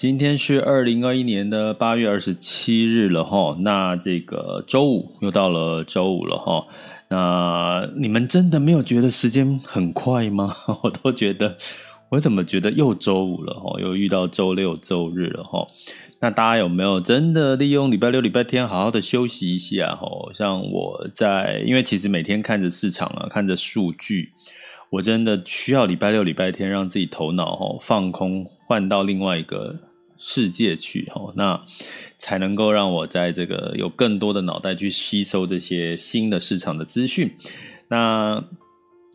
今天是二零二一年的八月二十七日了哈，那这个周五又到了周五了哈，那你们真的没有觉得时间很快吗？我都觉得，我怎么觉得又周五了哈，又遇到周六周日了哈。那大家有没有真的利用礼拜六、礼拜天好好的休息一下哈？像我在，因为其实每天看着市场啊，看着数据。我真的需要礼拜六、礼拜天让自己头脑哈放空，换到另外一个世界去哈，那才能够让我在这个有更多的脑袋去吸收这些新的市场的资讯。那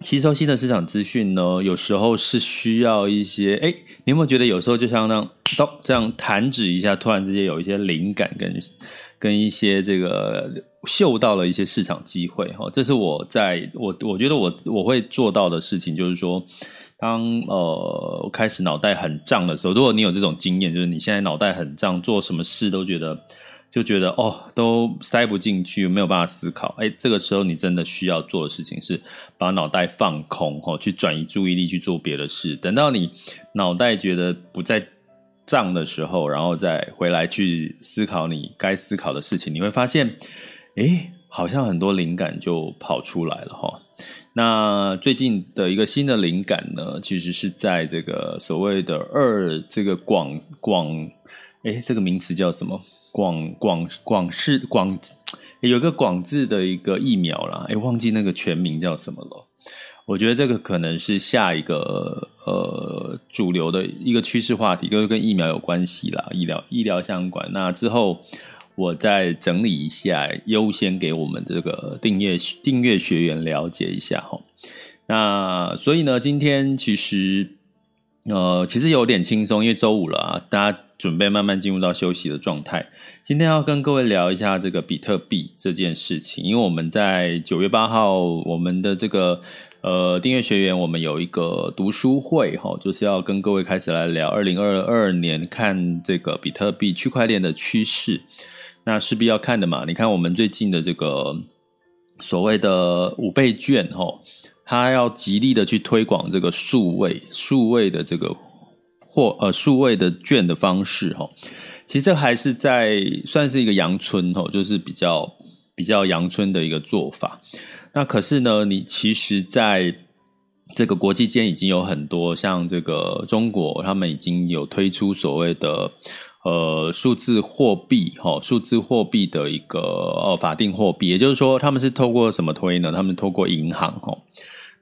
吸收新的市场资讯呢，有时候是需要一些哎，你有没有觉得有时候就像那，咚这样弹指一下，突然之间有一些灵感跟跟一些这个。嗅到了一些市场机会，哈，这是我在我我觉得我我会做到的事情，就是说，当呃开始脑袋很胀的时候，如果你有这种经验，就是你现在脑袋很胀，做什么事都觉得就觉得哦都塞不进去，没有办法思考，哎，这个时候你真的需要做的事情是把脑袋放空，哈，去转移注意力去做别的事，等到你脑袋觉得不再胀的时候，然后再回来去思考你该思考的事情，你会发现。诶，好像很多灵感就跑出来了哈。那最近的一个新的灵感呢，其实是在这个所谓的二这个广广，诶，这个名词叫什么？广广广式广，有个广字的一个疫苗啦。诶，忘记那个全名叫什么了。我觉得这个可能是下一个呃主流的一个趋势话题，就是跟疫苗有关系啦，医疗医疗相关。那之后。我再整理一下，优先给我们这个订阅订阅学员了解一下哈。那所以呢，今天其实呃，其实有点轻松，因为周五了啊，大家准备慢慢进入到休息的状态。今天要跟各位聊一下这个比特币这件事情，因为我们在九月八号，我们的这个呃订阅学员，我们有一个读书会哈，就是要跟各位开始来聊二零二二年看这个比特币区块链的趋势。那势必要看的嘛？你看我们最近的这个所谓的五倍券，吼，它要极力的去推广这个数位、数位的这个或呃数位的券的方式，吼，其实这还是在算是一个阳春，吼，就是比较比较阳春的一个做法。那可是呢，你其实在这个国际间已经有很多像这个中国，他们已经有推出所谓的。呃，数字货币，哈，数字货币的一个呃法定货币，也就是说，他们是透过什么推呢？他们透过银行，哈。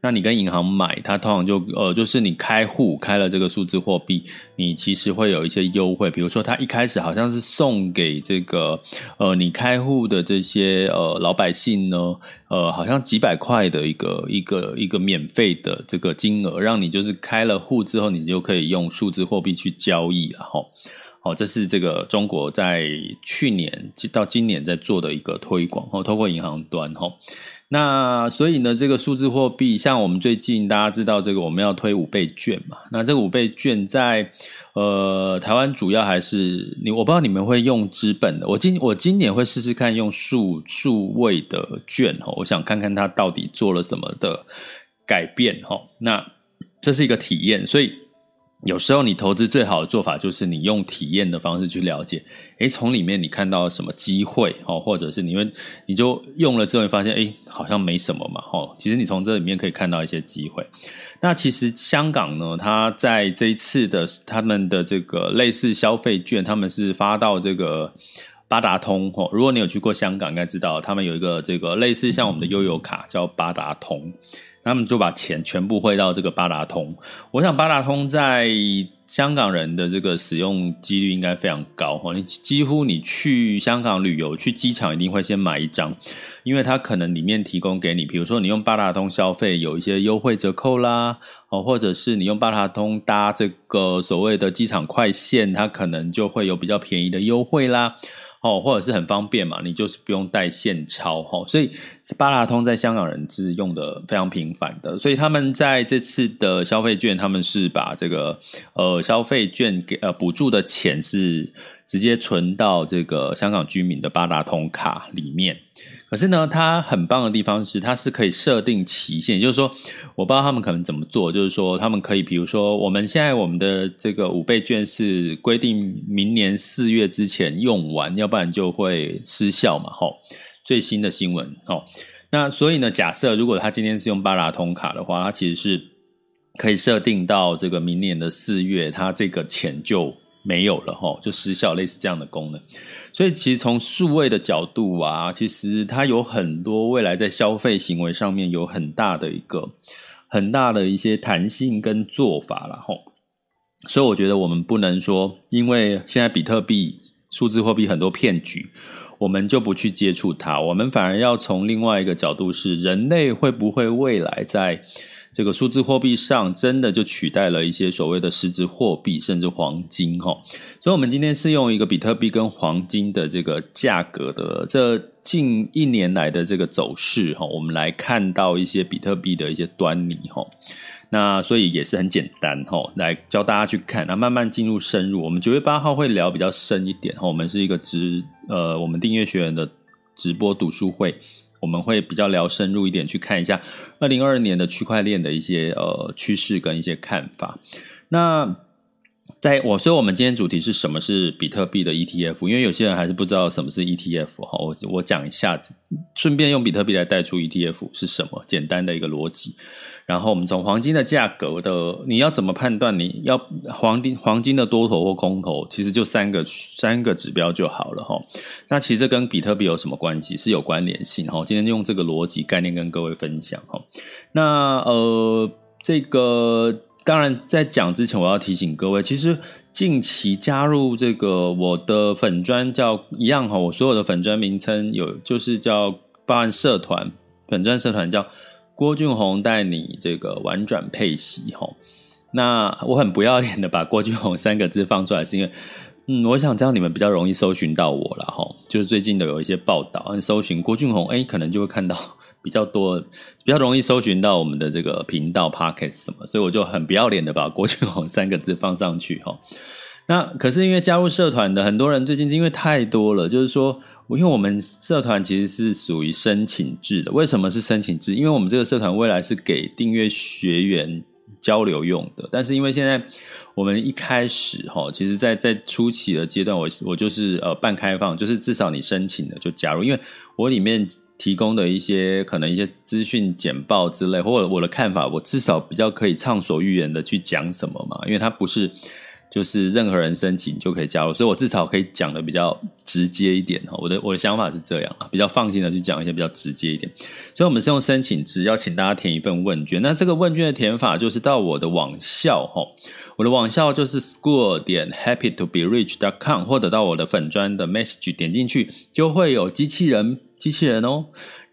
那你跟银行买，它通常就呃，就是你开户开了这个数字货币，你其实会有一些优惠，比如说，它一开始好像是送给这个呃你开户的这些呃老百姓呢，呃，好像几百块的一个一个一个免费的这个金额，让你就是开了户之后，你就可以用数字货币去交易了，哈。哦，这是这个中国在去年到今年在做的一个推广哦，透过银行端哈。那所以呢，这个数字货币，像我们最近大家知道这个我们要推五倍券嘛？那这个五倍券在呃台湾主要还是你，我不知道你们会用纸本的，我今我今年会试试看用数数位的券哈，我想看看它到底做了什么的改变哈。那这是一个体验，所以。有时候你投资最好的做法就是你用体验的方式去了解，诶，从里面你看到什么机会哦，或者是你会你就用了之后你发现，诶，好像没什么嘛，哦，其实你从这里面可以看到一些机会。那其实香港呢，它在这一次的他们的这个类似消费券，他们是发到这个。八达通哦。如果你有去过香港，应该知道他们有一个这个类似像我们的悠游卡，叫八达通。他们就把钱全部汇到这个八达通。我想八达通在香港人的这个使用几率应该非常高哈。你几乎你去香港旅游，去机场一定会先买一张，因为它可能里面提供给你，比如说你用八达通消费有一些优惠折扣啦，哦，或者是你用八达通搭这个所谓的机场快线，它可能就会有比较便宜的优惠啦。哦，或者是很方便嘛，你就是不用带现钞哈，所以八达通在香港人是用的非常频繁的，所以他们在这次的消费券，他们是把这个呃消费券给呃补助的钱是直接存到这个香港居民的八达通卡里面。可是呢，它很棒的地方是，它是可以设定期限，就是说，我不知道他们可能怎么做，就是说，他们可以，比如说，我们现在我们的这个五倍券是规定明年四月之前用完，要不然就会失效嘛，吼。最新的新闻，哦。那所以呢，假设如果他今天是用八达通卡的话，它其实是可以设定到这个明年的四月，它这个钱就。没有了齁，就失效，类似这样的功能。所以其实从数位的角度啊，其实它有很多未来在消费行为上面有很大的一个很大的一些弹性跟做法了齁。所以我觉得我们不能说，因为现在比特币、数字货币很多骗局，我们就不去接触它。我们反而要从另外一个角度是，人类会不会未来在这个数字货币上真的就取代了一些所谓的实质货币，甚至黄金哈。所以，我们今天是用一个比特币跟黄金的这个价格的这近一年来的这个走势哈，我们来看到一些比特币的一些端倪哈。那所以也是很简单哈，来教大家去看，那慢慢进入深入。我们九月八号会聊比较深一点哈。我们是一个直呃，我们订阅学员的直播读书会。我们会比较聊深入一点，去看一下二零二二年的区块链的一些呃趋势跟一些看法。那在我，所以我们今天主题是什么是比特币的 ETF？因为有些人还是不知道什么是 ETF 哈，我我讲一下子，顺便用比特币来带出 ETF 是什么，简单的一个逻辑。然后我们从黄金的价格的，你要怎么判断？你要黄金黄金的多头或空头，其实就三个三个指标就好了哈。那其实跟比特币有什么关系？是有关联性哈。今天用这个逻辑概念跟各位分享哈。那呃，这个当然在讲之前，我要提醒各位，其实近期加入这个我的粉专叫一样哈，我所有的粉专名称有就是叫报案社团粉专社团叫。郭俊宏带你这个玩转配息吼，那我很不要脸的把郭俊宏三个字放出来，是因为，嗯，我想这样你们比较容易搜寻到我了吼，就是最近的有一些报道，搜寻郭俊宏，哎，可能就会看到比较多，比较容易搜寻到我们的这个频道 Podcast 什么，所以我就很不要脸的把郭俊宏三个字放上去。那可是因为加入社团的很多人最近因为太多了，就是说。因为我们社团其实是属于申请制的，为什么是申请制？因为我们这个社团未来是给订阅学员交流用的，但是因为现在我们一开始哈，其实在在初期的阶段，我我就是呃半开放，就是至少你申请的就加入，因为我里面提供的一些可能一些资讯简报之类，或者我的看法，我至少比较可以畅所欲言的去讲什么嘛，因为它不是。就是任何人申请就可以加入，所以我至少可以讲的比较直接一点哈。我的我的想法是这样啊，比较放心的去讲一些比较直接一点。所以，我们是用申请制，要请大家填一份问卷。那这个问卷的填法就是到我的网校哈，我的网校就是 school 点 happy to be rich dot com，或者到我的粉砖的 message 点进去，就会有机器人机器人哦。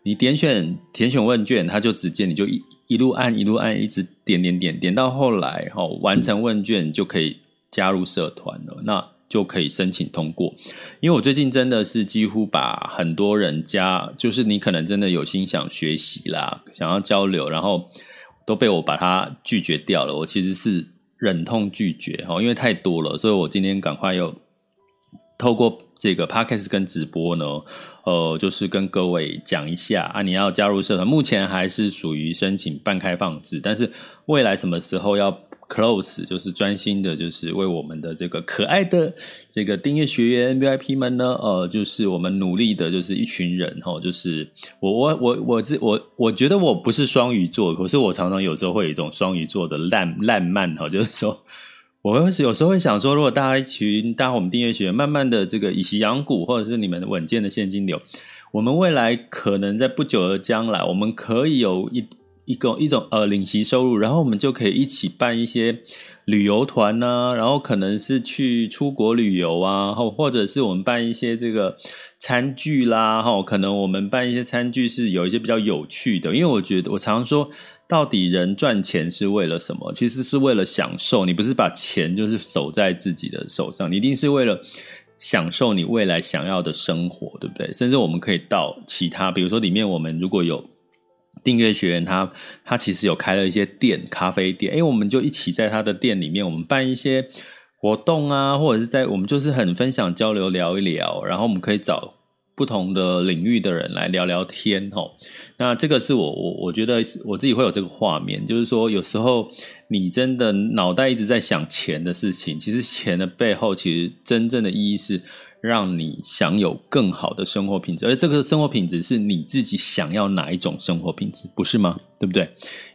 你点选填选问卷，它就直接你就一一路按一路按，一直点点点点到后来哦，完成问卷就可以。加入社团了，那就可以申请通过。因为我最近真的是几乎把很多人加，就是你可能真的有心想学习啦，想要交流，然后都被我把它拒绝掉了。我其实是忍痛拒绝哈，因为太多了，所以我今天赶快又透过这个 podcast 跟直播呢，呃，就是跟各位讲一下啊，你要加入社团，目前还是属于申请半开放制，但是未来什么时候要 Close 就是专心的，就是为我们的这个可爱的这个订阅学员 VIP 们呢，呃，就是我们努力的，就是一群人哈，就是我我我我自我我觉得我不是双鱼座，可是我常常有时候会有一种双鱼座的烂烂漫哈，就是说我有时候会想说，如果大家一群，大家我们订阅学员，慢慢的这个以息养股，或者是你们稳健的现金流，我们未来可能在不久的将来，我们可以有一一个一种呃领息收入，然后我们就可以一起办一些旅游团呐、然后可能是去出国旅游啊，或或者是我们办一些这个餐具啦，哈，可能我们办一些餐具是有一些比较有趣的，因为我觉得我常常说。到底人赚钱是为了什么？其实是为了享受。你不是把钱就是守在自己的手上，你一定是为了享受你未来想要的生活，对不对？甚至我们可以到其他，比如说里面我们如果有订阅学员，他他其实有开了一些店，咖啡店，诶，我们就一起在他的店里面，我们办一些活动啊，或者是在我们就是很分享交流聊一聊，然后我们可以找。不同的领域的人来聊聊天，哦，那这个是我我我觉得我自己会有这个画面，就是说有时候你真的脑袋一直在想钱的事情，其实钱的背后其实真正的意义是让你享有更好的生活品质，而这个生活品质是你自己想要哪一种生活品质，不是吗？对不对？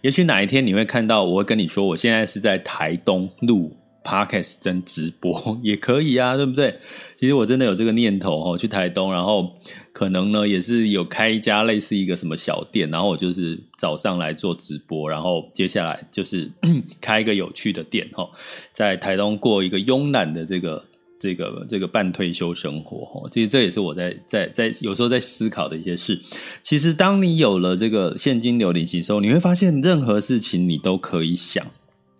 也许哪一天你会看到，我会跟你说，我现在是在台东路。Podcast 真直播 也可以啊，对不对？其实我真的有这个念头哦，去台东，然后可能呢也是有开一家类似一个什么小店，然后我就是早上来做直播，然后接下来就是 开一个有趣的店哈，在台东过一个慵懒的这个这个这个半退休生活哈。其实这也是我在在在有时候在思考的一些事。其实当你有了这个现金流领息收入，你会发现任何事情你都可以想。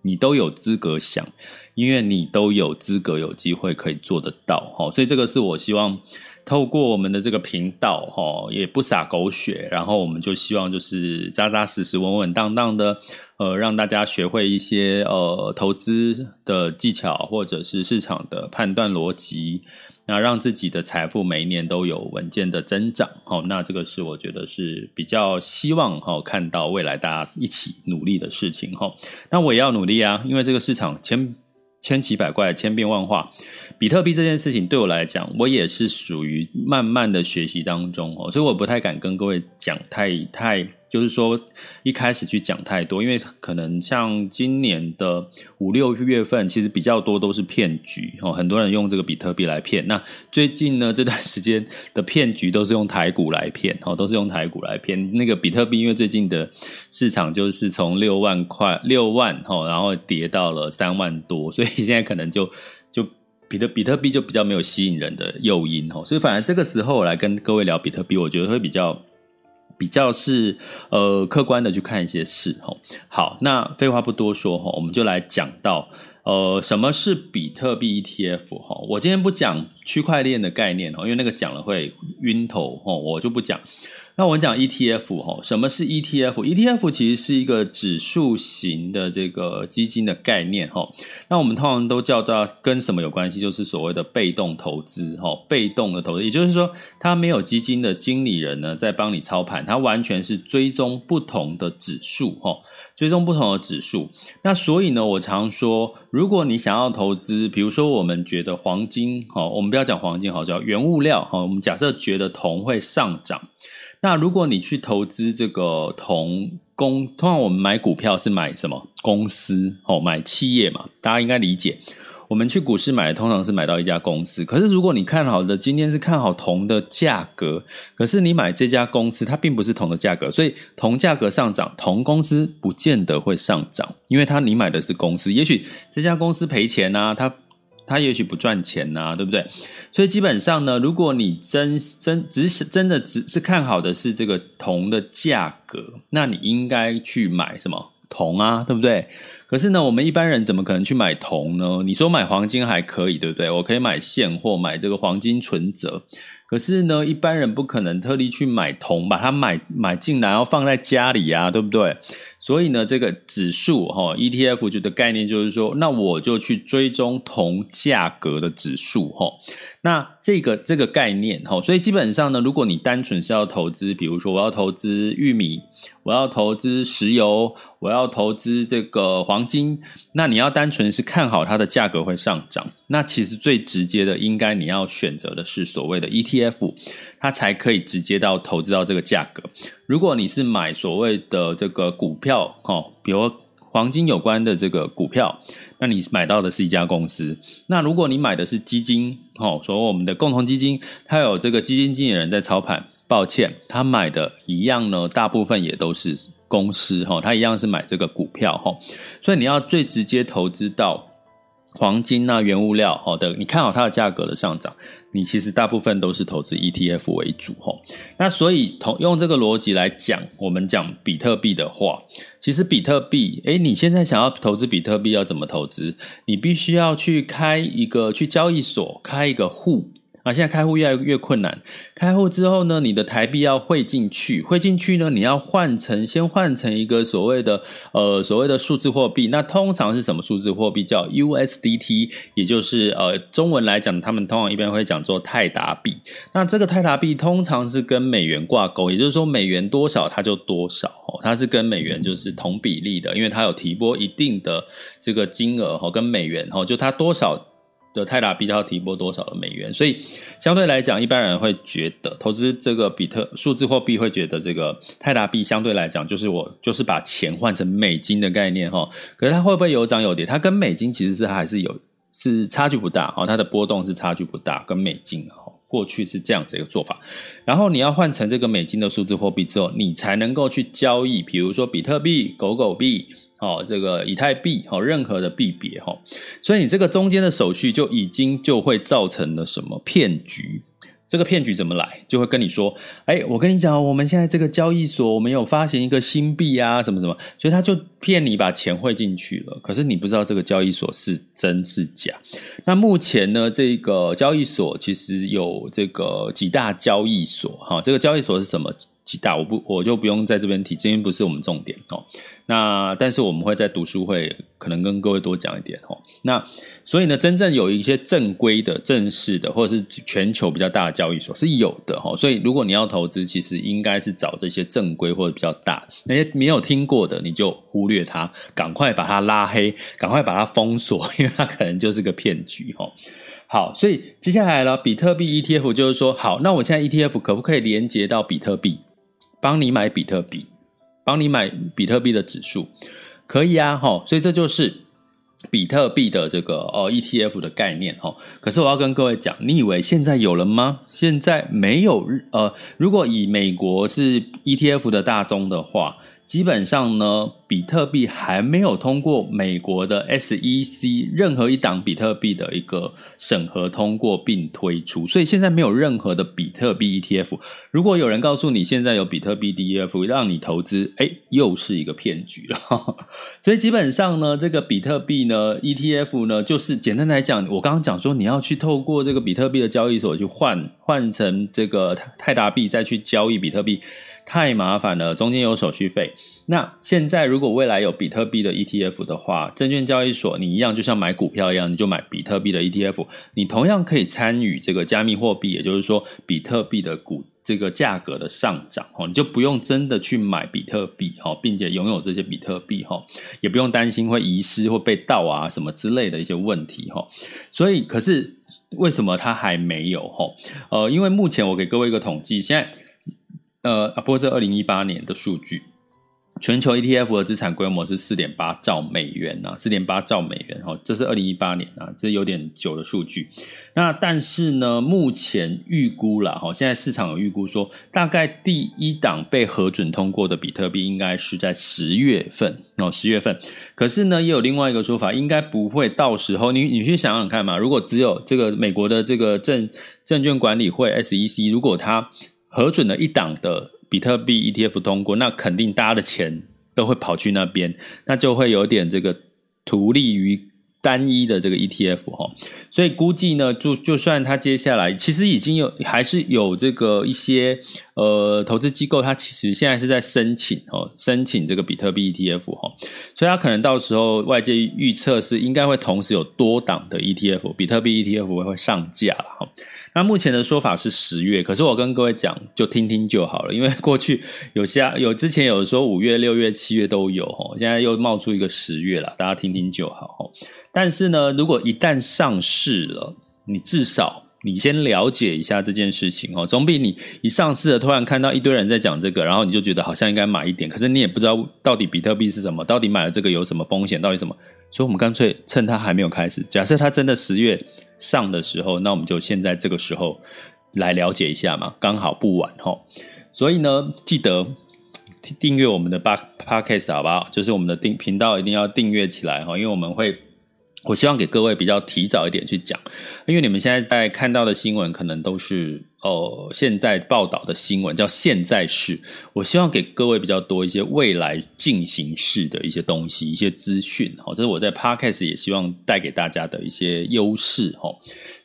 你都有资格想，因为你都有资格有机会可以做得到，哈，所以这个是我希望透过我们的这个频道，哈，也不撒狗血，然后我们就希望就是扎扎实实、稳稳当当的，呃，让大家学会一些呃投资的技巧，或者是市场的判断逻辑。那让自己的财富每一年都有稳健的增长，好，那这个是我觉得是比较希望哈看到未来大家一起努力的事情哈。那我也要努力啊，因为这个市场千千奇百怪、千变万化。比特币这件事情对我来讲，我也是属于慢慢的学习当中哦，所以我不太敢跟各位讲太太。就是说，一开始去讲太多，因为可能像今年的五六月份，其实比较多都是骗局哦，很多人用这个比特币来骗。那最近呢，这段时间的骗局都是用台股来骗哦，都是用台股来骗。那个比特币，因为最近的市场就是从六万块六万哈，然后跌到了三万多，所以现在可能就比特比特币就比较没有吸引人的诱因哦，所以反而这个时候我来跟各位聊比特币，我觉得会比较。比较是呃客观的去看一些事哈，好，那废话不多说哈，我们就来讲到呃什么是比特币 ETF 哈，我今天不讲区块链的概念哦，因为那个讲了会晕头哦，我就不讲。那我们讲 ETF 哈，什么是 ETF？ETF 其实是一个指数型的这个基金的概念哈。那我们通常都叫它跟什么有关系？就是所谓的被动投资哈，被动的投资，也就是说，它没有基金的经理人呢在帮你操盘，它完全是追踪不同的指数哈，追踪不同的指数。那所以呢，我常说，如果你想要投资，比如说我们觉得黄金哈，我们不要讲黄金好，叫原物料哈，我们假设觉得铜会上涨。那如果你去投资这个铜公，通常我们买股票是买什么公司？哦，买企业嘛，大家应该理解。我们去股市买，通常是买到一家公司。可是如果你看好的今天是看好铜的价格，可是你买这家公司，它并不是铜的价格，所以铜价格上涨，铜公司不见得会上涨，因为它你买的是公司，也许这家公司赔钱啊，它。他也许不赚钱呐、啊，对不对？所以基本上呢，如果你真真只是真的只是看好的是这个铜的价格，那你应该去买什么铜啊，对不对？可是呢，我们一般人怎么可能去买铜呢？你说买黄金还可以，对不对？我可以买现货，买这个黄金存折。可是呢，一般人不可能特地去买铜，把它买买进来，然后放在家里、啊，对不对？所以呢，这个指数哈、哦、ETF 就的概念就是说，那我就去追踪同价格的指数哈、哦。那这个这个概念哈、所以基本上呢，如果你单纯是要投资，比如说我要投资玉米，我要投资石油，我要投资这个黄金，那你要单纯是看好它的价格会上涨，那其实最直接的，应该你要选择的是所谓的 ETF，它才可以直接到投资到这个价格。如果你是买所谓的这个股票，哈，比如黄金有关的这个股票，那你买到的是一家公司。那如果你买的是基金，哦，所谓我们的共同基金，它有这个基金经理人在操盘。抱歉，他买的一样呢，大部分也都是公司哈，他一样是买这个股票哈。所以你要最直接投资到黄金啊、原物料好的，你看好它的价格的上涨。你其实大部分都是投资 ETF 为主吼，那所以同用这个逻辑来讲，我们讲比特币的话，其实比特币，诶，你现在想要投资比特币要怎么投资？你必须要去开一个去交易所开一个户。啊，现在开户越来越困难。开户之后呢，你的台币要汇进去，汇进去呢，你要换成先换成一个所谓的呃所谓的数字货币。那通常是什么数字货币？叫 USDT，也就是呃中文来讲，他们通常一般会讲做泰达币。那这个泰达币通常是跟美元挂钩，也就是说美元多少它就多少哦，它是跟美元就是同比例的，因为它有提拨一定的这个金额哦，跟美元哦，就它多少。的泰达币要提拨多少的美元？所以相对来讲，一般人会觉得投资这个比特数字货币，会觉得这个泰达币相对来讲，就是我就是把钱换成美金的概念哈。可是它会不会有涨有跌？它跟美金其实是还是有是差距不大哈，它的波动是差距不大，跟美金哈过去是这样子一个做法。然后你要换成这个美金的数字货币之后，你才能够去交易，比如说比特币、狗狗币。哦，这个以太币，哦，任何的币别，哈，所以你这个中间的手续就已经就会造成了什么骗局？这个骗局怎么来？就会跟你说，哎，我跟你讲，我们现在这个交易所，我们有发行一个新币啊，什么什么，所以他就骗你把钱汇进去了。可是你不知道这个交易所是真是假。那目前呢，这个交易所其实有这个几大交易所，哈，这个交易所是什么？极大，我不我就不用在这边提，这边不是我们重点哦。那但是我们会在读书会可能跟各位多讲一点哦。那所以呢，真正有一些正规的、正式的，或者是全球比较大的交易所是有的哈。所以如果你要投资，其实应该是找这些正规或者比较大。那些没有听过的，你就忽略它，赶快把它拉黑，赶快把它封锁，因为它可能就是个骗局哈。好，所以接下来呢，比特币 ETF 就是说，好，那我现在 ETF 可不可以连接到比特币？帮你买比特币，帮你买比特币的指数，可以啊，哈，所以这就是比特币的这个呃 ETF 的概念，哈。可是我要跟各位讲，你以为现在有了吗？现在没有，呃，如果以美国是 ETF 的大宗的话。基本上呢，比特币还没有通过美国的 SEC 任何一档比特币的一个审核通过并推出，所以现在没有任何的比特币 ETF。如果有人告诉你现在有比特币 ETF 让你投资，哎，又是一个骗局了。所以基本上呢，这个比特币呢 ETF 呢，就是简单来讲，我刚刚讲说你要去透过这个比特币的交易所去换换成这个泰达币，再去交易比特币。太麻烦了，中间有手续费。那现在如果未来有比特币的 ETF 的话，证券交易所你一样，就像买股票一样，你就买比特币的 ETF，你同样可以参与这个加密货币，也就是说比特币的股这个价格的上涨哦，你就不用真的去买比特币哈，并且拥有这些比特币哈，也不用担心会遗失或被盗啊什么之类的一些问题哈。所以，可是为什么它还没有哈？呃，因为目前我给各位一个统计，现在。呃，不过这二零一八年的数据，全球 ETF 的资产规模是四点八兆美元啊，四点八兆美元哦，这是二零一八年啊，这有点久的数据。那但是呢，目前预估了哈，现在市场有预估说，大概第一档被核准通过的比特币应该是在十月份哦，十月份。可是呢，也有另外一个说法，应该不会到时候，你你去想想看嘛，如果只有这个美国的这个证证券管理会 SEC，如果它核准了一档的比特币 ETF 通过，那肯定大家的钱都会跑去那边，那就会有点这个图利于单一的这个 ETF 哈，所以估计呢，就就算它接下来其实已经有还是有这个一些呃投资机构，它其实现在是在申请哦，申请这个比特币 ETF 哈，所以它可能到时候外界预测是应该会同时有多档的 ETF 比特币 ETF 会上架了哈。那目前的说法是十月，可是我跟各位讲，就听听就好了，因为过去有些有之前有说五月、六月、七月都有哦，现在又冒出一个十月了，大家听听就好。但是呢，如果一旦上市了，你至少你先了解一下这件事情哦，总比你一上市了突然看到一堆人在讲这个，然后你就觉得好像应该买一点，可是你也不知道到底比特币是什么，到底买了这个有什么风险，到底什么？所以我们干脆趁它还没有开始，假设它真的十月上的时候，那我们就现在这个时候来了解一下嘛，刚好不晚哈。所以呢，记得。订阅我们的 Podcast 好不好？就是我们的订频道一定要订阅起来哈，因为我们会，我希望给各位比较提早一点去讲，因为你们现在在看到的新闻可能都是。哦，现在报道的新闻叫现在式，我希望给各位比较多一些未来进行式的一些东西，一些资讯。好，这是我在 Podcast 也希望带给大家的一些优势。哈，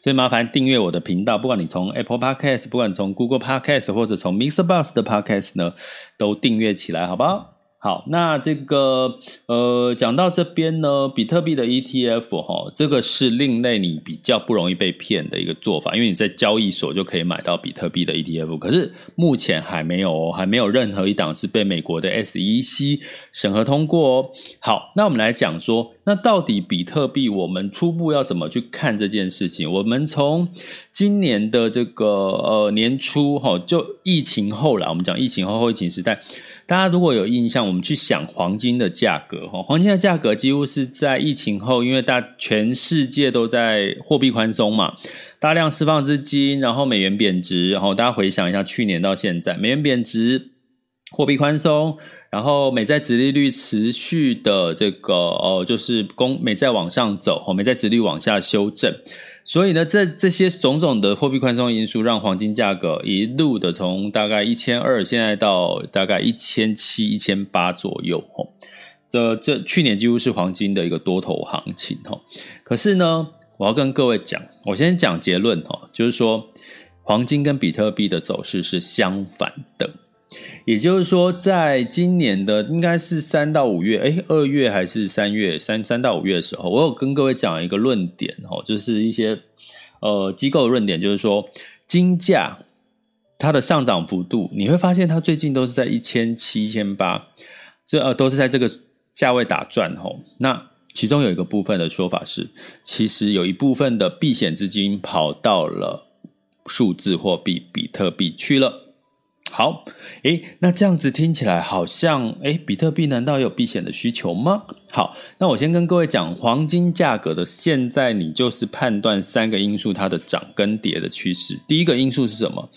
所以麻烦订阅我的频道，不管你从 Apple Podcast，不管从 Google Podcast，或者从 Mr. Bus 的 Podcast 呢，都订阅起来，好不好？好，那这个呃，讲到这边呢，比特币的 ETF 齁，这个是另类，你比较不容易被骗的一个做法，因为你在交易所就可以买到比特币的 ETF，可是目前还没有，还没有任何一档是被美国的 SEC 审核通过哦。好，那我们来讲说，那到底比特币我们初步要怎么去看这件事情？我们从今年的这个呃年初齁，就疫情后来，我们讲疫情后后疫情时代。大家如果有印象，我们去想黄金的价格哈，黄金的价格几乎是在疫情后，因为大全世界都在货币宽松嘛，大量释放资金，然后美元贬值，然后大家回想一下去年到现在，美元贬值，货币宽松，然后美债殖利率持续的这个哦，就是公美债往上走，哦，美债殖率往下修正。所以呢，这这些种种的货币宽松因素，让黄金价格一路的从大概一千二，现在到大概一千七、一千八左右。吼，这这去年几乎是黄金的一个多头行情。吼，可是呢，我要跟各位讲，我先讲结论。吼，就是说，黄金跟比特币的走势是相反的。也就是说，在今年的应该是三到五月，诶，二月还是三月，三三到五月的时候，我有跟各位讲一个论点哦，就是一些呃机构的论点，就是说金价它的上涨幅度，你会发现它最近都是在一千七、千八，这呃都是在这个价位打转吼。那其中有一个部分的说法是，其实有一部分的避险资金跑到了数字货币比特币去了。好，诶，那这样子听起来好像，诶，比特币难道有避险的需求吗？好，那我先跟各位讲，黄金价格的现在，你就是判断三个因素它的涨跟跌的趋势。第一个因素是什么？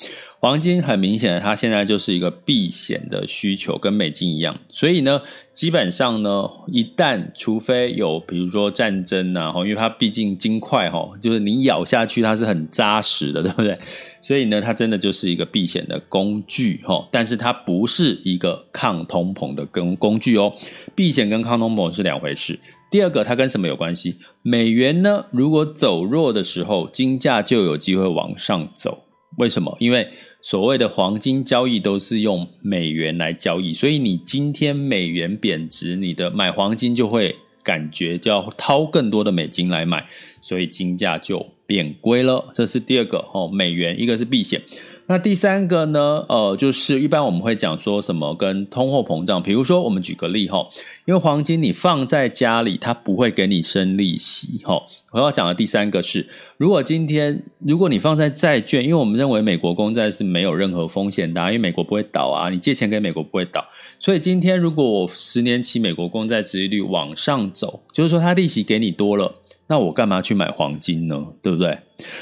黄金很明显的，它现在就是一个避险的需求，跟美金一样。所以呢，基本上呢，一旦除非有比如说战争啊，因为它毕竟金块哈，就是你咬下去它是很扎实的，对不对？所以呢，它真的就是一个避险的工具哈，但是它不是一个抗通膨的工工具哦。避险跟抗通膨是两回事。第二个，它跟什么有关系？美元呢，如果走弱的时候，金价就有机会往上走。为什么？因为所谓的黄金交易都是用美元来交易，所以你今天美元贬值，你的买黄金就会感觉就要掏更多的美金来买，所以金价就变贵了。这是第二个哦，美元一个是避险。那第三个呢？呃，就是一般我们会讲说什么跟通货膨胀，比如说我们举个例哈，因为黄金你放在家里，它不会给你生利息哈。我要讲的第三个是，如果今天如果你放在债券，因为我们认为美国公债是没有任何风险的，因为美国不会倒啊，你借钱给美国不会倒，所以今天如果我十年期美国公债殖利率往上走，就是说它利息给你多了。那我干嘛去买黄金呢？对不对？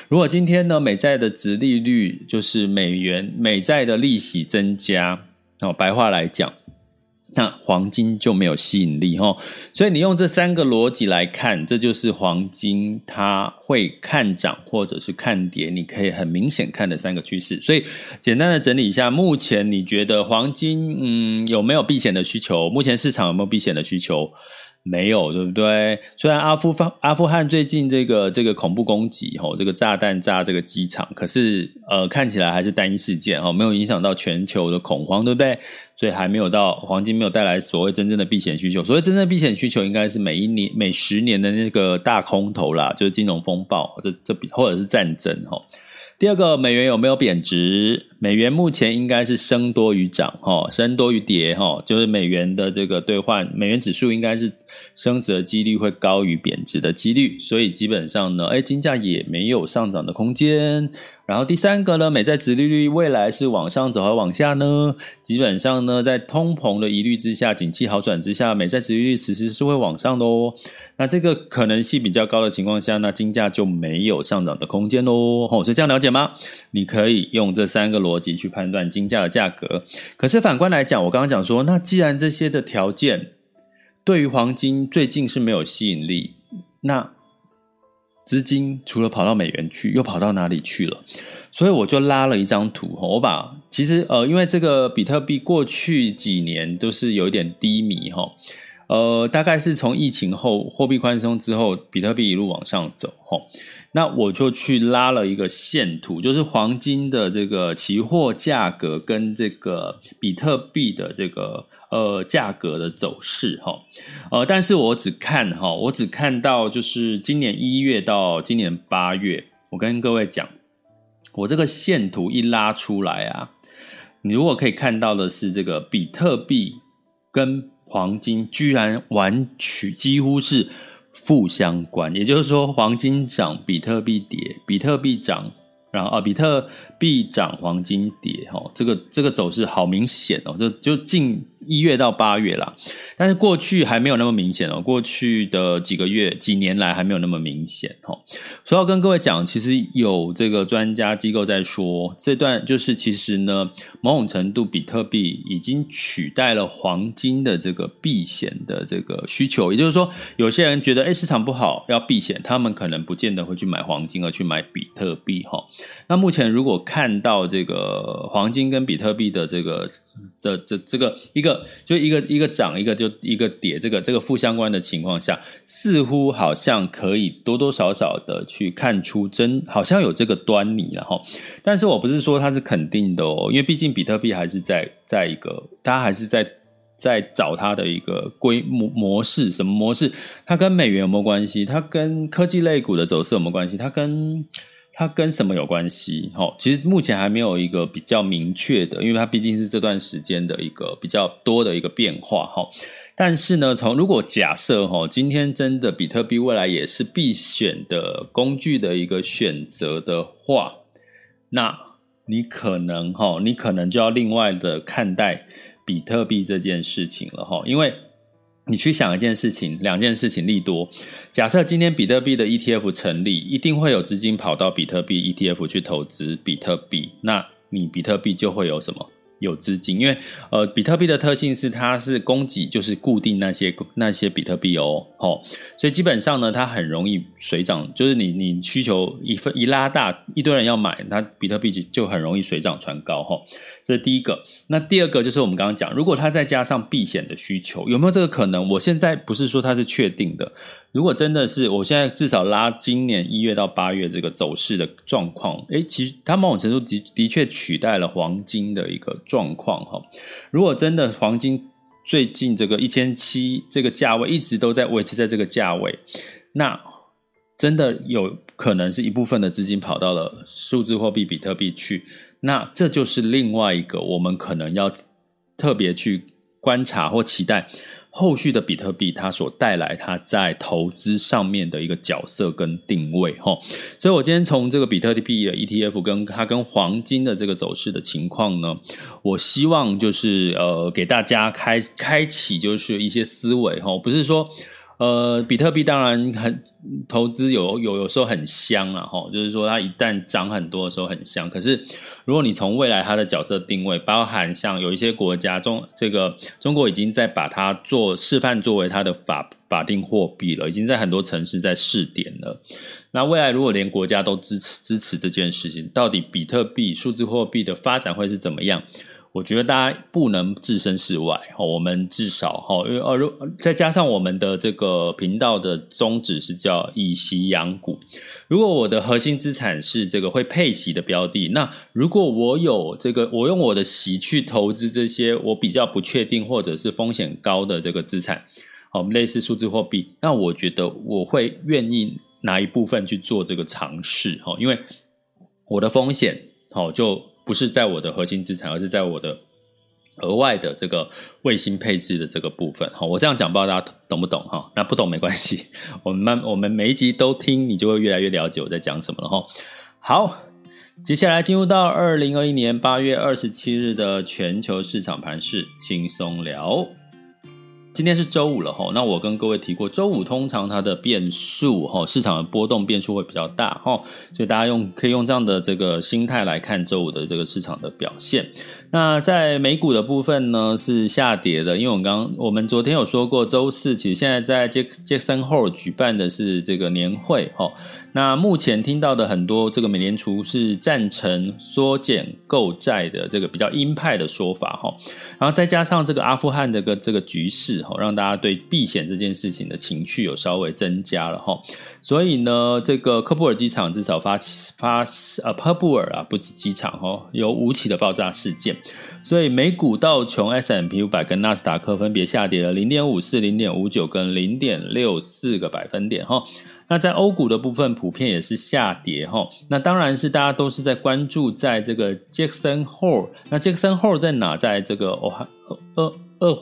如果今天呢，美债的殖利率就是美元美债的利息增加，哦，白话来讲，那黄金就没有吸引力哦。所以你用这三个逻辑来看，这就是黄金它会看涨或者是看跌，你可以很明显看的三个趋势。所以简单的整理一下，目前你觉得黄金嗯有没有避险的需求？目前市场有没有避险的需求？没有，对不对？虽然阿富汗阿富汗最近这个这个恐怖攻击，吼，这个炸弹炸这个机场，可是呃，看起来还是单一事件，哦，没有影响到全球的恐慌，对不对？所以还没有到黄金没有带来所谓真正的避险需求。所谓真正避险需求，应该是每一年每十年的那个大空头啦，就是金融风暴，这这笔或者是战争，吼。第二个，美元有没有贬值？美元目前应该是升多于涨，哈，升多于跌，哈，就是美元的这个兑换美元指数应该是升值的几率会高于贬值的几率，所以基本上呢，哎，金价也没有上涨的空间。然后第三个呢，美债殖利率未来是往上走还是往下呢？基本上呢，在通膨的疑虑之下，景气好转之下，美债殖利率其实是会往上的哦。那这个可能性比较高的情况下，那金价就没有上涨的空间喽。哦，所以这样了解吗？你可以用这三个逻逻辑去判断金价的价格。可是反观来讲，我刚刚讲说，那既然这些的条件对于黄金最近是没有吸引力，那资金除了跑到美元去，又跑到哪里去了？所以我就拉了一张图，我把其实呃，因为这个比特币过去几年都是有一点低迷哈，呃，大概是从疫情后货币宽松之后，比特币一路往上走哈。那我就去拉了一个线图，就是黄金的这个期货价格跟这个比特币的这个。呃，价格的走势哈，呃，但是我只看哈，我只看到就是今年一月到今年八月，我跟各位讲，我这个线图一拉出来啊，你如果可以看到的是这个比特币跟黄金居然完全几乎是负相关，也就是说，黄金涨，比特币跌，比特币涨。然后啊，比特币涨，黄金跌，哈，这个这个走势好明显哦，就就近一月到八月啦，但是过去还没有那么明显哦，过去的几个月、几年来还没有那么明显哈。所以要跟各位讲，其实有这个专家机构在说，这段就是其实呢，某种程度比特币已经取代了黄金的这个避险的这个需求，也就是说，有些人觉得哎市场不好要避险，他们可能不见得会去买黄金，而去买比特币哈。那目前如果看到这个黄金跟比特币的这个这这这个一个就一个一个涨一个就一个跌，这个这个负相关的情况下，似乎好像可以多多少少的去看出真好像有这个端倪了哈。但是我不是说它是肯定的哦，因为毕竟比特币还是在在一个大家还是在在找它的一个规模模式，什么模式？它跟美元有没有关系？它跟科技类股的走势有没有关系？它跟它跟什么有关系？哈，其实目前还没有一个比较明确的，因为它毕竟是这段时间的一个比较多的一个变化，哈。但是呢，从如果假设哈，今天真的比特币未来也是必选的工具的一个选择的话，那你可能哈，你可能就要另外的看待比特币这件事情了，哈，因为。你去想一件事情，两件事情利多。假设今天比特币的 ETF 成立，一定会有资金跑到比特币 ETF 去投资比特币，那你比特币就会有什么？有资金，因为呃，比特币的特性是它是供给就是固定那些那些比特币哦，吼，所以基本上呢，它很容易水涨，就是你你需求一份一拉大，一堆人要买，它比特币就就很容易水涨船高，吼，这是第一个。那第二个就是我们刚刚讲，如果它再加上避险的需求，有没有这个可能？我现在不是说它是确定的。如果真的是，我现在至少拉今年一月到八月这个走势的状况，诶，其实它某种程度的的确取代了黄金的一个状况哈。如果真的黄金最近这个一千七这个价位一直都在维持在这个价位，那真的有可能是一部分的资金跑到了数字货币比特币去，那这就是另外一个我们可能要特别去观察或期待。后续的比特币，它所带来它在投资上面的一个角色跟定位，哈，所以我今天从这个比特币的 ETF 跟它跟黄金的这个走势的情况呢，我希望就是呃给大家开开启就是一些思维，哈，不是说。呃，比特币当然很投资有有有时候很香啊，齁，就是说它一旦涨很多的时候很香。可是如果你从未来它的角色定位，包含像有一些国家中，这个中国已经在把它做示范作为它的法法定货币了，已经在很多城市在试点了。那未来如果连国家都支持支持这件事情，到底比特币数字货币的发展会是怎么样？我觉得大家不能置身事外，我们至少因为呃，如再加上我们的这个频道的宗旨是叫以息养股。如果我的核心资产是这个会配息的标的，那如果我有这个，我用我的息去投资这些我比较不确定或者是风险高的这个资产，好，类似数字货币，那我觉得我会愿意拿一部分去做这个尝试，因为我的风险好就。不是在我的核心资产，而是在我的额外的这个卫星配置的这个部分。哈，我这样讲，不知道大家懂不懂哈？那不懂没关系，我们慢，我们每一集都听，你就会越来越了解我在讲什么了哈。好，接下来进入到二零二一年八月二十七日的全球市场盘势轻松聊。今天是周五了哈，那我跟各位提过，周五通常它的变数哈，市场的波动变数会比较大哈，所以大家用可以用这样的这个心态来看周五的这个市场的表现。那在美股的部分呢，是下跌的，因为我刚我们昨天有说过，周四其实现在在杰杰克森后举办的是这个年会哈。那目前听到的很多这个美联储是赞成缩减购债的这个比较鹰派的说法哈，然后再加上这个阿富汗这个这个局势哈，让大家对避险这件事情的情绪有稍微增加了哈，所以呢，这个科布尔机场至少发发呃科布尔啊不止机场哈，有五起的爆炸事件，所以美股道琼 s m p 五百跟纳斯达克分别下跌了零点五四、零点五九跟零点六四个百分点哈。那在欧股的部分，普遍也是下跌哈。那当然是大家都是在关注在这个 Jackson Hole。那 Jackson Hole 在哪？在这个俄俄俄。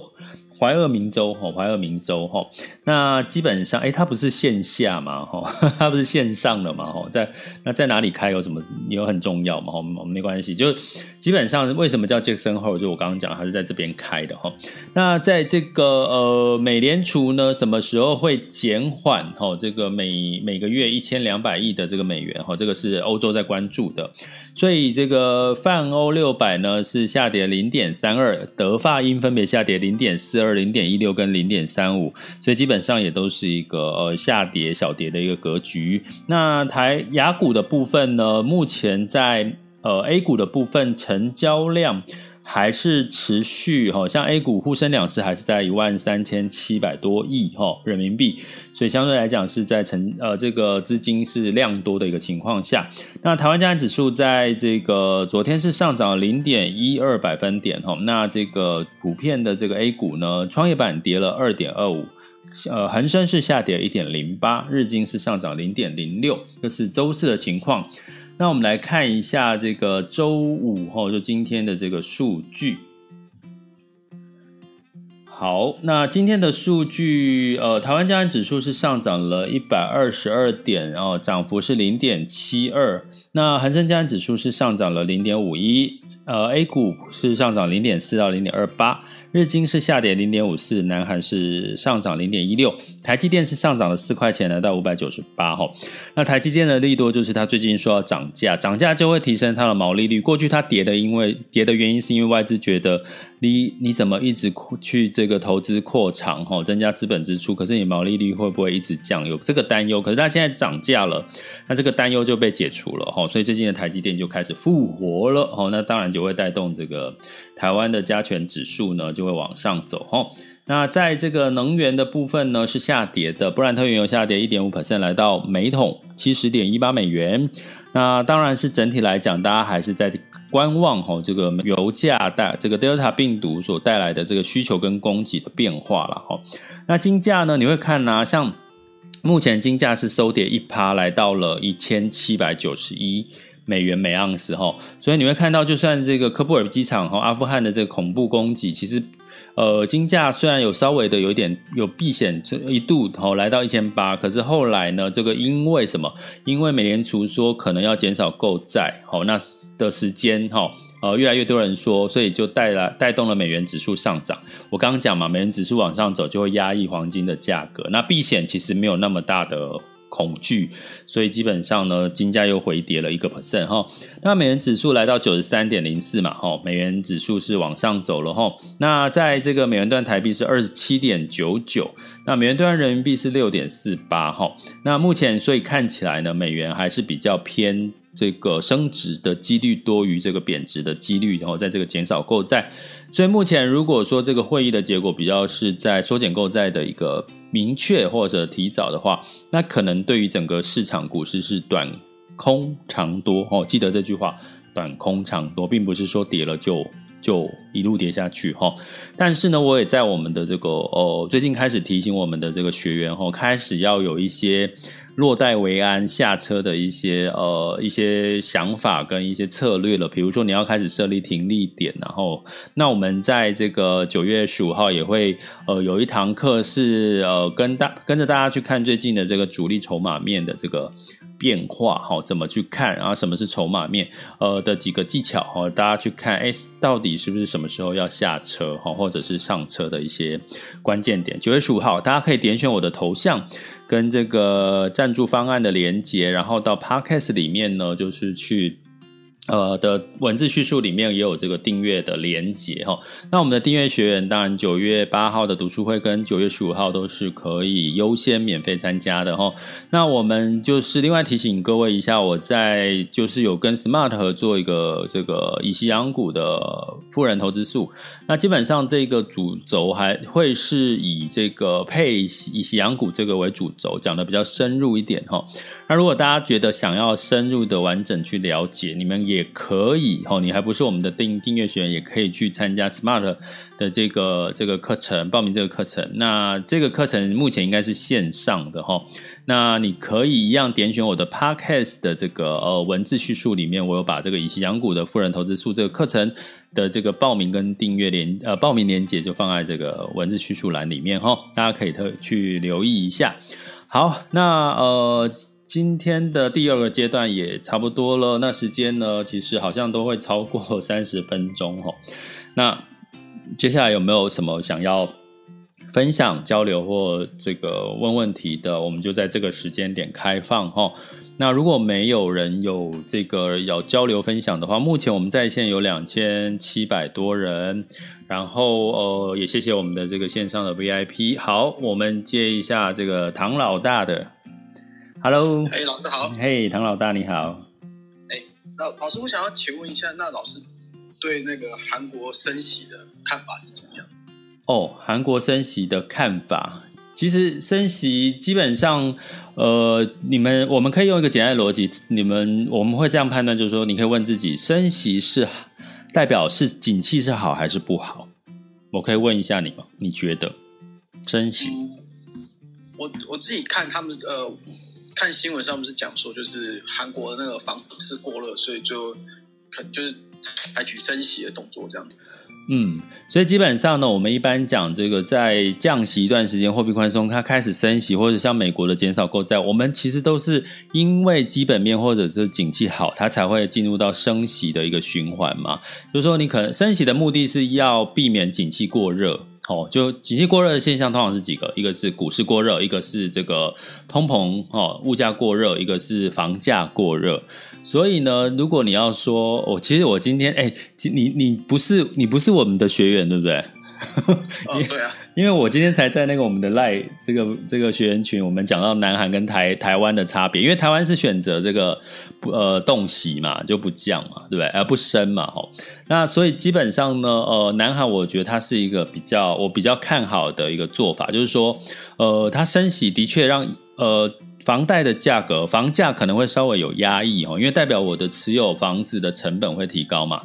怀俄明州哈，怀俄明州哈，那基本上，哎，它不是线下嘛哈，它不是线上的嘛哈，在那在哪里开有什么有很重要嘛哈，我们没关系，就基本上为什么叫杰克森霍尔，就我刚刚讲，它是在这边开的哈。那在这个呃美联储呢，什么时候会减缓哈？这个每每个月一千两百亿的这个美元哈，这个是欧洲在关注的，所以这个泛欧六百呢是下跌零点三二，德法英分别下跌零点四二。零点一六跟零点三五，所以基本上也都是一个呃下跌小跌的一个格局。那台雅股的部分呢，目前在呃 A 股的部分成交量。还是持续哈，像 A 股沪深两市还是在一万三千七百多亿哈人民币，所以相对来讲是在成呃这个资金是量多的一个情况下。那台湾加权指数在这个昨天是上涨零点一二百分点哈，那这个普遍的这个 A 股呢，创业板跌了二点二五，呃恒生是下跌一点零八，日经是上涨零点零六，这是周四的情况。那我们来看一下这个周五哈，就今天的这个数据。好，那今天的数据，呃，台湾加权指数是上涨了一百二十二点，然后涨幅是零点七二。那恒生加权指数是上涨了零点五一，呃，A 股是上涨零点四到零点二八。日经是下跌零点五四，南韩是上涨零点一六，台积电是上涨了四块钱，来到五百九十八哈。那台积电的利多就是它最近说要涨价，涨价就会提升它的毛利率。过去它跌的，因为跌的原因是因为外资觉得。你你怎么一直去这个投资扩厂哈，增加资本支出，可是你毛利率会不会一直降？有这个担忧，可是它现在涨价了，那这个担忧就被解除了哈，所以最近的台积电就开始复活了哈，那当然就会带动这个台湾的加权指数呢就会往上走哈。那在这个能源的部分呢是下跌的，布兰特原油下跌一点五 percent，来到每桶七十点一八美元。那当然是整体来讲，大家还是在观望哈，这个油价带这个 Delta 病毒所带来的这个需求跟供给的变化了哈。那金价呢，你会看呢、像目前金价是收跌一趴，来到了一千七百九十一美元每盎司哈。所以你会看到，就算这个科布尔机场和阿富汗的这个恐怖攻击，其实。呃，金价虽然有稍微的有一点有避险，这一度哦来到一千八，可是后来呢，这个因为什么？因为美联储说可能要减少购债，好，那的时间哈，呃，越来越多人说，所以就带来带动了美元指数上涨。我刚刚讲嘛，美元指数往上走就会压抑黄金的价格，那避险其实没有那么大的。恐惧，所以基本上呢，金价又回跌了一个 percent 哈。那美元指数来到九十三点零四嘛，哈，美元指数是往上走了哈。那在这个美元段台币是二十七点九九，那美元段人民币是六点四八哈。那目前所以看起来呢，美元还是比较偏。这个升值的几率多于这个贬值的几率，然后在这个减少购债，所以目前如果说这个会议的结果比较是在缩减购债的一个明确或者提早的话，那可能对于整个市场股市是短空长多哦。记得这句话，短空长多，并不是说跌了就就一路跌下去哈。但是呢，我也在我们的这个哦最近开始提醒我们的这个学员哦，开始要有一些。落袋为安下车的一些呃一些想法跟一些策略了。比如说你要开始设立停利点，然后那我们在这个九月十五号也会呃有一堂课是呃跟大跟着大家去看最近的这个主力筹码面的这个。变化哈，怎么去看啊？什么是筹码面？呃的几个技巧哈，大家去看，哎，到底是不是什么时候要下车哈，或者是上车的一些关键点。九月十五号，大家可以点选我的头像跟这个赞助方案的连接，然后到 Podcast 里面呢，就是去。呃的文字叙述里面也有这个订阅的连结哈，那我们的订阅学员当然九月八号的读书会跟九月十五号都是可以优先免费参加的哈。那我们就是另外提醒各位一下，我在就是有跟 Smart 合作一个这个以息养股的富人投资术，那基本上这个主轴还会是以这个配以息养股这个为主轴，讲的比较深入一点哈。那如果大家觉得想要深入的完整去了解，你们也可以哈，你还不是我们的订订阅学员，也可以去参加 Smart 的这个这个课程，报名这个课程。那这个课程目前应该是线上的哈。那你可以一样点选我的 Podcast 的这个呃文字叙述里面，我有把这个以息养股的富人投资术这个课程的这个报名跟订阅连呃报名链接就放在这个文字叙述栏里面哈，大家可以特去留意一下。好，那呃。今天的第二个阶段也差不多了，那时间呢，其实好像都会超过 三十分钟哦。那接下来有没有什么想要分享、交流或这个问问题的？我们就在这个时间点开放哦。那如果没有人有这个要交流分享的话，目前我们在线有两千七百多人。然后呃，也谢谢我们的这个线上的 VIP。好，我们接一下这个唐老大的。Hello，哎，老师好。嘿，唐老大你好。哎，那老师，我想要请问一下，那老师对那个韩国升息的看法是怎么样？哦，韩国升息的看法，其实升息基本上，呃，你们我们可以用一个简单的逻辑，你们我们会这样判断，就是说，你可以问自己，升息是代表是景气是好还是不好？我可以问一下你吗？你觉得升息？嗯，我我自己看他们呃。看新闻上面是讲说，就是韩国的那个房市过热，所以就可就是采取升息的动作这样子。嗯，所以基本上呢，我们一般讲这个在降息一段时间，货币宽松，它开始升息，或者像美国的减少购债，我们其实都是因为基本面或者是景气好，它才会进入到升息的一个循环嘛。就是说，你可能升息的目的是要避免景气过热。哦，就景气过热的现象通常是几个，一个是股市过热，一个是这个通膨哦，物价过热，一个是房价过热。所以呢，如果你要说，我、其实我今天哎，你你不是你不是我们的学员对不对？哦，对啊。因为我今天才在那个我们的赖这个这个学员群，我们讲到南韩跟台台湾的差别，因为台湾是选择这个呃冻息嘛，就不降嘛，对不对？而不升嘛，吼。那所以基本上呢，呃，南韩我觉得它是一个比较我比较看好的一个做法，就是说，呃，它升息的确让呃房贷的价格房价可能会稍微有压抑哦，因为代表我的持有房子的成本会提高嘛。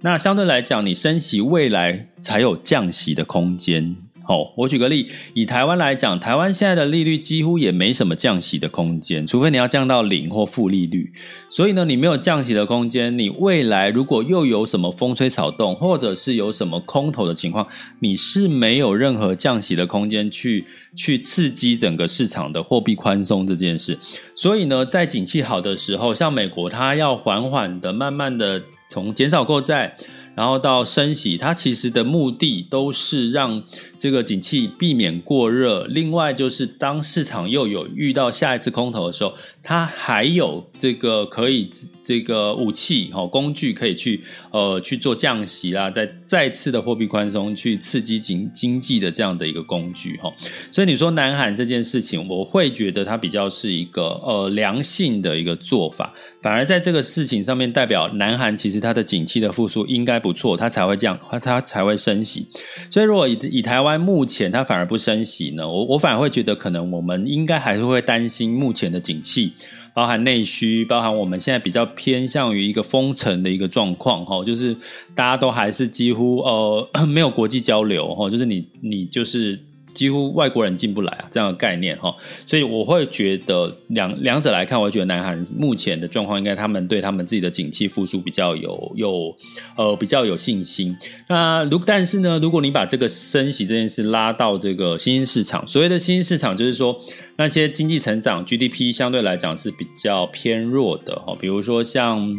那相对来讲，你升息未来才有降息的空间。哦，我举个例，以台湾来讲，台湾现在的利率几乎也没什么降息的空间，除非你要降到零或负利率。所以呢，你没有降息的空间，你未来如果又有什么风吹草动，或者是有什么空头的情况，你是没有任何降息的空间去去刺激整个市场的货币宽松这件事。所以呢，在景气好的时候，像美国，它要缓缓的、慢慢的从减少购债。然后到升息，它其实的目的都是让这个景气避免过热。另外就是当市场又有遇到下一次空头的时候，它还有这个可以这个武器哦工具可以去呃去做降息啦，再再次的货币宽松去刺激经经济的这样的一个工具哈。所以你说南韩这件事情，我会觉得它比较是一个呃良性的一个做法。反而在这个事情上面，代表南韩其实它的景气的复苏应该不错，它才会这样，它它才会升息。所以如果以以台湾目前它反而不升息呢，我我反而会觉得可能我们应该还是会担心目前的景气，包含内需，包含我们现在比较偏向于一个封城的一个状况哈，就是大家都还是几乎呃 没有国际交流哈，就是你你就是。几乎外国人进不来啊，这样的概念哈，所以我会觉得两两者来看，我会觉得南韩目前的状况，应该他们对他们自己的景气复苏比较有有呃比较有信心。那如但是呢，如果你把这个升息这件事拉到这个新兴市场，所谓的新兴市场就是说那些经济成长 GDP 相对来讲是比较偏弱的哈，比如说像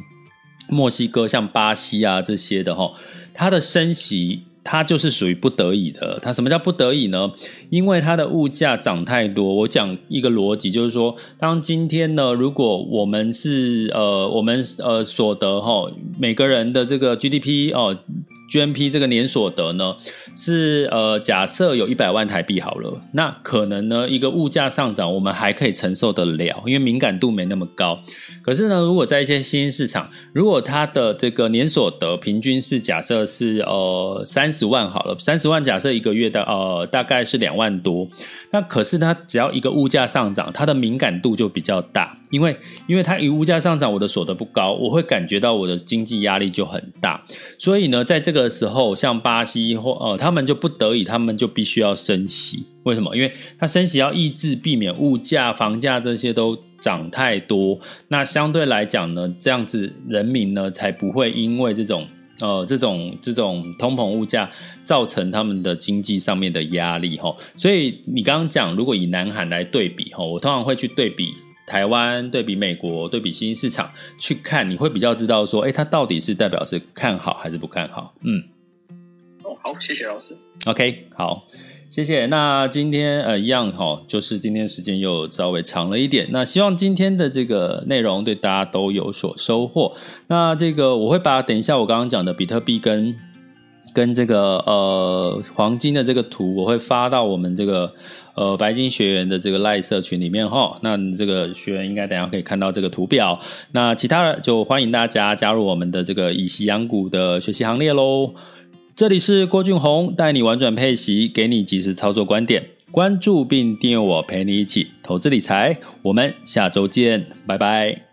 墨西哥、像巴西啊这些的哈，它的升息。它就是属于不得已的。它什么叫不得已呢？因为它的物价涨太多。我讲一个逻辑，就是说，当今天呢，如果我们是呃，我们呃所得哈，每个人的这个 GDP 哦。GNP 这个年所得呢，是呃，假设有一百万台币好了，那可能呢，一个物价上涨，我们还可以承受得了，因为敏感度没那么高。可是呢，如果在一些新兴市场，如果它的这个年所得平均是假设是呃三三十万好了，三十万假设一个月的呃大概是两万多，那可是它只要一个物价上涨，它的敏感度就比较大。因为，因为它一物价上涨，我的所得不高，我会感觉到我的经济压力就很大。所以呢，在这个时候，像巴西或呃，他们就不得已，他们就必须要升息。为什么？因为它升息要抑制，避免物价、房价这些都涨太多。那相对来讲呢，这样子人民呢才不会因为这种呃这种这种通膨物价造成他们的经济上面的压力齁。所以你刚刚讲，如果以南韩来对比齁，我通常会去对比。台湾对比美国，对比新兴市场去看，你会比较知道说，哎，它到底是代表是看好还是不看好？嗯，哦，好，谢谢老师。OK，好，谢谢。那今天呃一样哈、哦，就是今天时间又稍微长了一点。那希望今天的这个内容对大家都有所收获。那这个我会把等一下我刚刚讲的比特币跟跟这个呃黄金的这个图，我会发到我们这个。呃，白金学员的这个赖社群里面哈，那这个学员应该等一下可以看到这个图表。那其他的就欢迎大家加入我们的这个以息养股的学习行列喽。这里是郭俊宏，带你玩转配息，给你及时操作观点。关注并订阅我，陪你一起投资理财。我们下周见，拜拜。